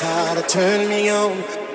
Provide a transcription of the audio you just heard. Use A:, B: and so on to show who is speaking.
A: how to turn me on.